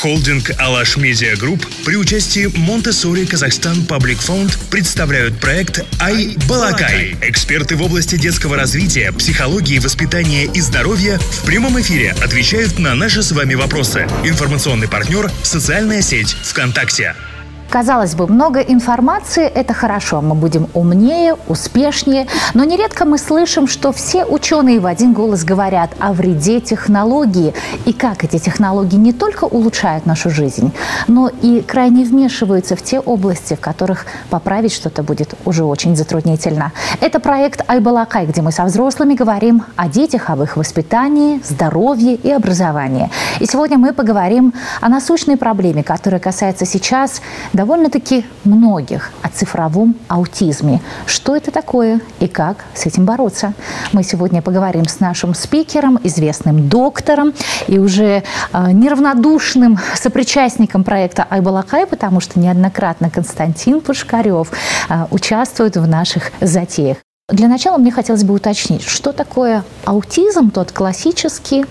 Холдинг «Алаш Медиа Групп» при участии Montessori Kazakhstan Public Fund представляют проект «Ай Балакай». Эксперты в области детского развития, психологии, воспитания и здоровья в прямом эфире отвечают на наши с вами вопросы. Информационный партнер – социальная сеть ВКонтакте. Казалось бы, много информации – это хорошо, мы будем умнее, успешнее, но нередко мы слышим, что все ученые в один голос говорят о вреде технологии и как эти технологии не только улучшают нашу жизнь, но и крайне вмешиваются в те области, в которых поправить что-то будет уже очень затруднительно. Это проект «Айбалакай», где мы со взрослыми говорим о детях, об их воспитании, здоровье и образовании. И сегодня мы поговорим о насущной проблеме, которая касается сейчас довольно-таки многих о цифровом аутизме. Что это такое и как с этим бороться? Мы сегодня поговорим с нашим спикером, известным доктором и уже э, неравнодушным сопричастником проекта «Айбалакай», потому что неоднократно Константин Пушкарев э, участвует в наших затеях. Для начала мне хотелось бы уточнить, что такое аутизм, тот классический,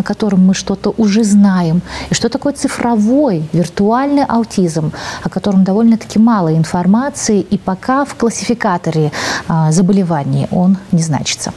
о котором мы что-то уже знаем, и что такое цифровой, виртуальный аутизм, о котором довольно-таки мало информации, и пока в классификаторе а, заболеваний он не значится.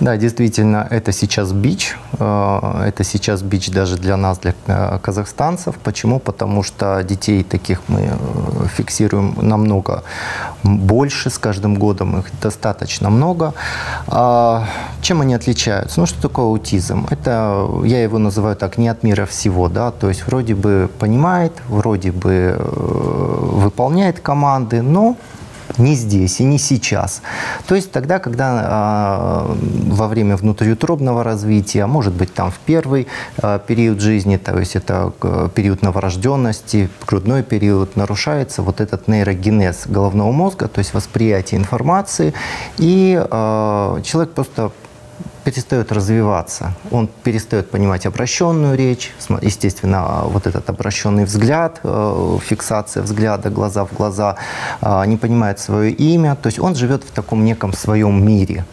Да, действительно, это сейчас бич. Э, это сейчас бич даже для нас, для э, казахстанцев. Почему? Потому что детей таких мы э, фиксируем намного больше с каждым годом. Их достаточно много. А чем они отличаются? Ну, что такое аутизм? Это, я его называю так, не от мира всего. Да? То есть вроде бы понимает, вроде бы выполняет команды, но не здесь и не сейчас. То есть тогда, когда э, во время внутриутробного развития, может быть, там в первый э, период жизни, то есть это э, период новорожденности, грудной период, нарушается вот этот нейрогенез головного мозга, то есть восприятие информации, и э, человек просто перестает развиваться. Он перестает понимать обращенную речь, естественно, вот этот обращенный взгляд, э, фиксация взгляда глаза в глаза, э, не понимает свое имя. То есть он живет в таком неком своем мире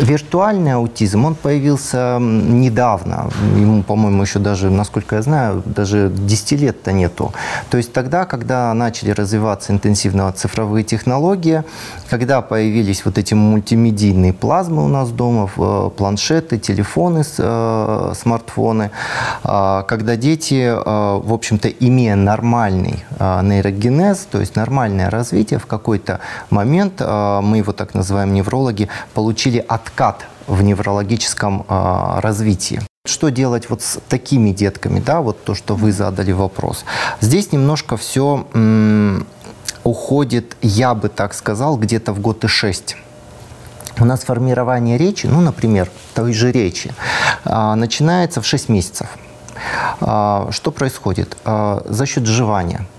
Виртуальный аутизм, он появился недавно. Ему, по-моему, еще даже, насколько я знаю, даже 10 лет-то нету. То есть тогда, когда начали развиваться интенсивно цифровые технологии, когда появились вот эти мультимедийные плазмы у нас дома, э, планшеты, телефоны, э, смартфоны, а, когда дети, э, в общем-то, имея нормальный нейрогенез, то есть нормальное развитие, в какой-то момент, мы его так называем неврологи, получили откат в неврологическом э, развитии. Что делать вот с такими детками, да, вот то, что вы задали вопрос. Здесь немножко все уходит, я бы так сказал, где-то в год и шесть. У нас формирование речи, ну, например, той же речи, э, начинается в 6 месяцев. Э, что происходит? Э, за счет жевания –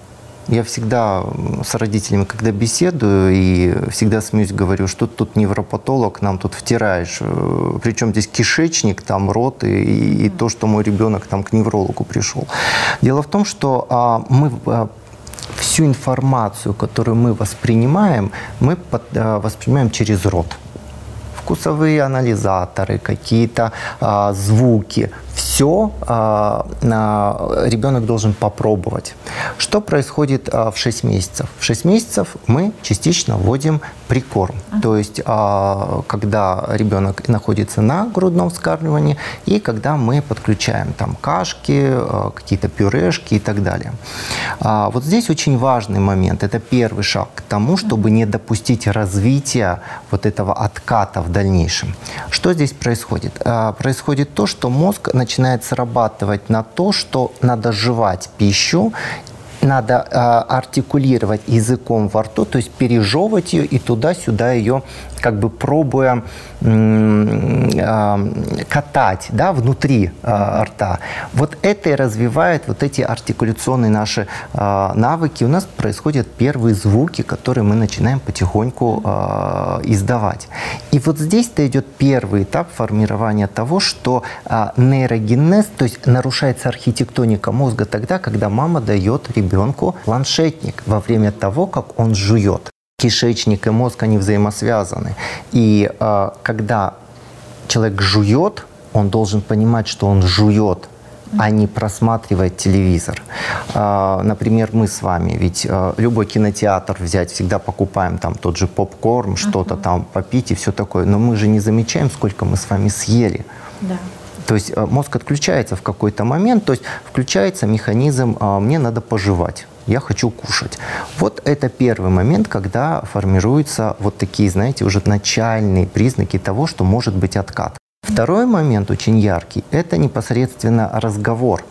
я всегда с родителями, когда беседую, и всегда смеюсь, говорю, что тут невропатолог, нам тут втираешь. Э, Причем здесь кишечник, там рот, и, и то, что мой ребенок там к неврологу пришел. Дело в том, что а, мы а, всю информацию, которую мы воспринимаем, мы под, а, воспринимаем через рот вкусовые анализаторы, какие-то а, звуки а, ребенок должен попробовать. Что происходит а, в 6 месяцев? В 6 месяцев мы частично вводим прикорм. То есть, а, когда ребенок находится на грудном вскармливании и когда мы подключаем там кашки, какие-то пюрешки и так далее. Вот здесь очень важный момент. Это первый шаг к тому, чтобы не допустить развития вот этого отката в дальнейшем. Что здесь происходит? Происходит то, что мозг начинает начинает срабатывать на то, что надо жевать пищу надо э, артикулировать языком во рту, то есть пережевывать ее и туда-сюда ее как бы пробуя катать да, внутри а, рта. Вот это и развивает вот эти артикуляционные наши а, навыки. У нас происходят первые звуки, которые мы начинаем потихоньку а, издавать. И вот здесь-то идет первый этап формирования того, что нейрогенез, то есть нарушается архитектоника мозга тогда, когда мама дает ребенку планшетник во время того, как он жует кишечник и мозг, они взаимосвязаны. И э, когда человек жует, он должен понимать, что он жует а не просматривать телевизор. А, например, мы с вами, ведь а, любой кинотеатр взять, всегда покупаем там тот же попкорн, что-то там попить и все такое, но мы же не замечаем, сколько мы с вами съели. Да. То есть а, мозг отключается в какой-то момент, то есть включается механизм «мне надо пожевать» я хочу кушать. Вот это первый момент, когда формируются вот такие, знаете, уже начальные признаки того, что может быть откат. Второй момент очень яркий – это непосредственно разговор.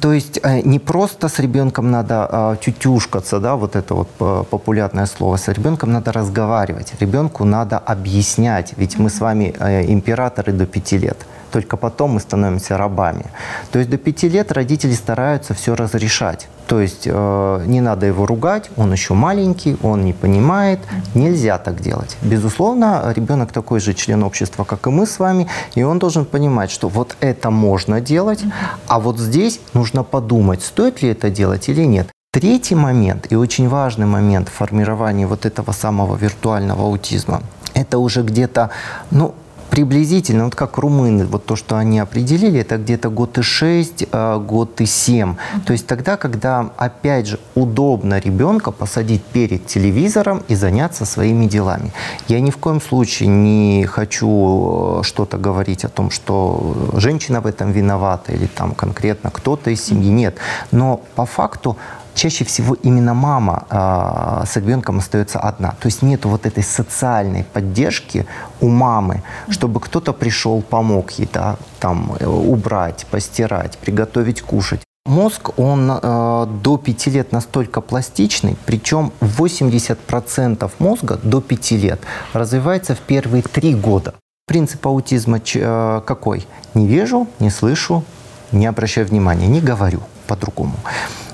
То есть э, не просто с ребенком надо а, тютюшкаться, да, вот это вот э, популярное слово, с ребенком надо разговаривать, ребенку надо объяснять, ведь мы с вами э, императоры до пяти лет только потом мы становимся рабами. То есть до пяти лет родители стараются все разрешать. То есть э, не надо его ругать, он еще маленький, он не понимает, нельзя так делать. Безусловно, ребенок такой же член общества, как и мы с вами, и он должен понимать, что вот это можно делать, а вот здесь нужно подумать, стоит ли это делать или нет. Третий момент и очень важный момент в формировании вот этого самого виртуального аутизма, это уже где-то, ну, приблизительно, вот как румыны, вот то, что они определили, это где-то год и 6, а, год и 7. То есть тогда, когда, опять же, удобно ребенка посадить перед телевизором и заняться своими делами. Я ни в коем случае не хочу э, что-то говорить о том, что женщина в этом виновата или там конкретно кто-то из семьи. Нет. Но по факту чаще всего именно мама э, с ребенком остается одна. То есть нет вот этой социальной поддержки у мамы, чтобы кто-то пришел, помог ей, да, там, э, убрать, постирать, приготовить кушать. Мозг, он э, до 5 лет настолько пластичный, причем 80% мозга до 5 лет развивается в первые 3 года. Принцип аутизма э, какой? Не вижу, не слышу, не обращаю внимания, не говорю по-другому.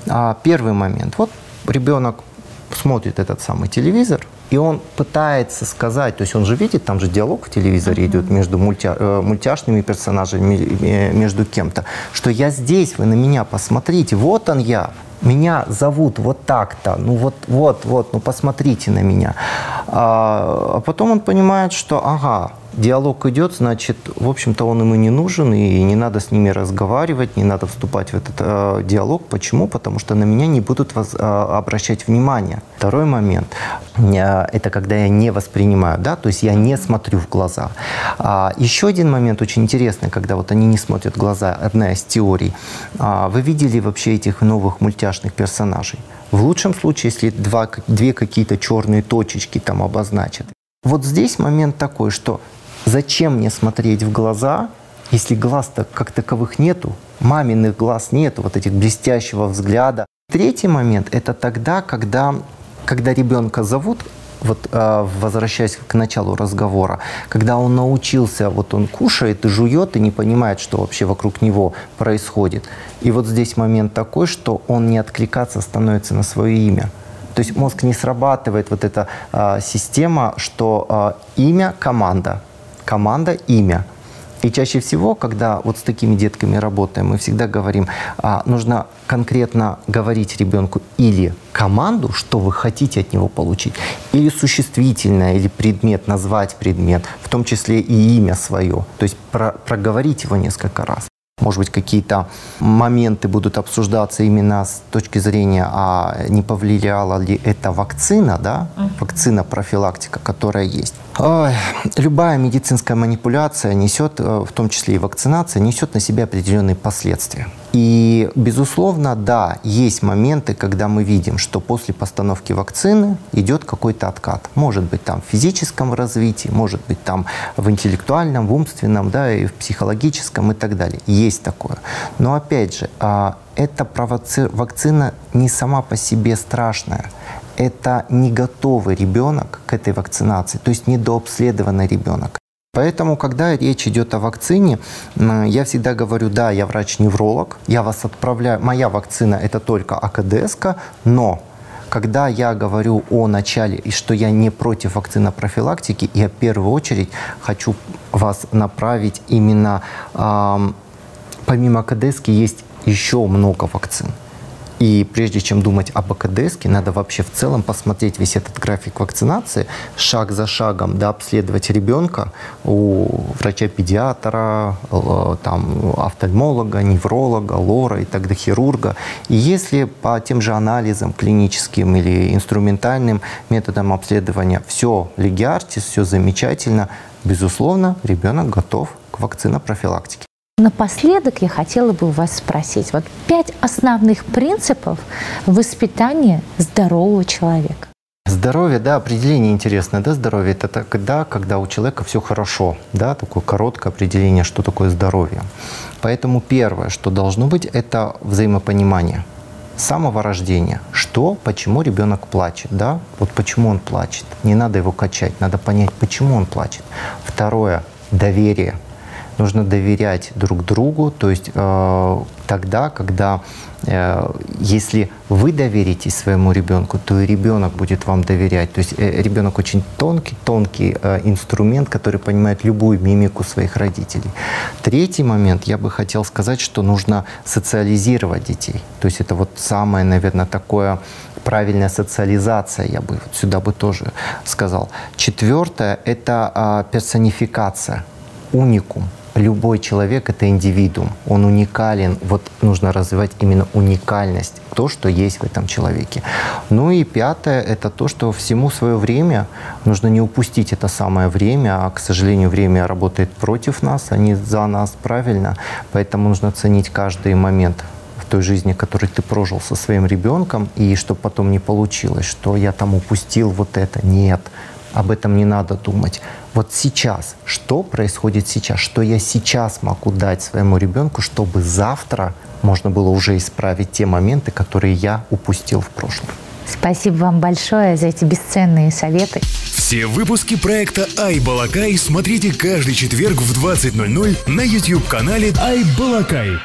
А первый момент. Вот ребенок смотрит этот самый телевизор, и он пытается сказать, то есть он же видит, там же диалог в телевизоре uh-huh. идет между мультя, э, мультяшными персонажами, э, между кем-то, что я здесь, вы на меня посмотрите, вот он я, меня зовут вот так-то, ну вот, вот, вот, ну посмотрите на меня. А, а потом он понимает, что, ага, диалог идет, значит, в общем-то, он ему не нужен, и не надо с ними разговаривать, не надо вступать в этот э, диалог. Почему? Потому что на меня не будут воз, э, обращать внимание. Второй момент э, – это когда я не воспринимаю, да, то есть я не смотрю в глаза. А, еще один момент очень интересный, когда вот они не смотрят в глаза, одна из теорий. А, вы видели вообще этих новых мультяшных персонажей? В лучшем случае, если два, две какие-то черные точечки там обозначат. Вот здесь момент такой, что Зачем мне смотреть в глаза, если глаз-то как таковых нету, маминых глаз нету, вот этих блестящего взгляда. Третий момент – это тогда, когда, когда ребенка зовут, вот э, возвращаясь к началу разговора, когда он научился, вот он кушает и жует и не понимает, что вообще вокруг него происходит. И вот здесь момент такой, что он не откликаться становится на свое имя. То есть мозг не срабатывает вот эта э, система, что э, имя – команда, команда, имя. И чаще всего, когда вот с такими детками работаем, мы всегда говорим, а, нужно конкретно говорить ребенку или команду, что вы хотите от него получить, или существительное, или предмет, назвать предмет, в том числе и имя свое. То есть про, проговорить его несколько раз. Может быть, какие-то моменты будут обсуждаться именно с точки зрения, а не повлияла ли это вакцина, да, вакцина профилактика, которая есть. Любая медицинская манипуляция несет, э, в том числе и вакцинация, несет на себе определенные последствия. И, безусловно, да, есть моменты, когда мы видим, что после постановки вакцины идет какой-то откат. Может быть, там в физическом развитии, может быть, там в интеллектуальном, в умственном, да, и в психологическом и так далее. Есть такое. Но, опять же, а, эта провоци... вакцина не сама по себе страшная это не готовый ребенок к этой вакцинации, то есть недообследованный ребенок. Поэтому, когда речь идет о вакцине, я всегда говорю, да, я врач-невролог, я вас отправляю, моя вакцина это только АКДС, но когда я говорю о начале и что я не против вакцинопрофилактики, я в первую очередь хочу вас направить именно, э, помимо АКДС есть еще много вакцин. И прежде чем думать об АКДС, надо вообще в целом посмотреть весь этот график вакцинации, шаг за шагом да, обследовать ребенка у врача-педиатра, э, там, офтальмолога, невролога, лора и тогда хирурга. И если по тем же анализам клиническим или инструментальным методам обследования все легиартис, все замечательно, безусловно, ребенок готов к вакцинопрофилактике. Напоследок я хотела бы у вас спросить, вот пять основных принципов воспитания здорового человека. Здоровье, да, определение интересное, да, здоровье – это тогда, когда у человека все хорошо, да, такое короткое определение, что такое здоровье. Поэтому первое, что должно быть, это взаимопонимание с самого рождения. Что, почему ребенок плачет, да, вот почему он плачет. Не надо его качать, надо понять, почему он плачет. Второе – доверие – нужно доверять друг другу, то есть э, тогда, когда э, если вы доверитесь своему ребенку, то и ребенок будет вам доверять. То есть э, ребенок очень тонкий, тонкий э, инструмент, который понимает любую мимику своих родителей. Третий момент, я бы хотел сказать, что нужно социализировать детей. То есть это вот самое, наверное, такое правильная социализация, я бы сюда бы тоже сказал. Четвертое – это э, персонификация, уникум любой человек — это индивидуум, он уникален. Вот нужно развивать именно уникальность, то, что есть в этом человеке. Ну и пятое — это то, что всему свое время, нужно не упустить это самое время, а, к сожалению, время работает против нас, а не за нас, правильно? Поэтому нужно ценить каждый момент в той жизни, которую ты прожил со своим ребенком, и чтобы потом не получилось, что я там упустил вот это. Нет, об этом не надо думать. Вот сейчас, что происходит сейчас, что я сейчас могу дать своему ребенку, чтобы завтра можно было уже исправить те моменты, которые я упустил в прошлом. Спасибо вам большое за эти бесценные советы. Все выпуски проекта «Ай Балакай» смотрите каждый четверг в 20.00 на YouTube-канале «Ай Балакай».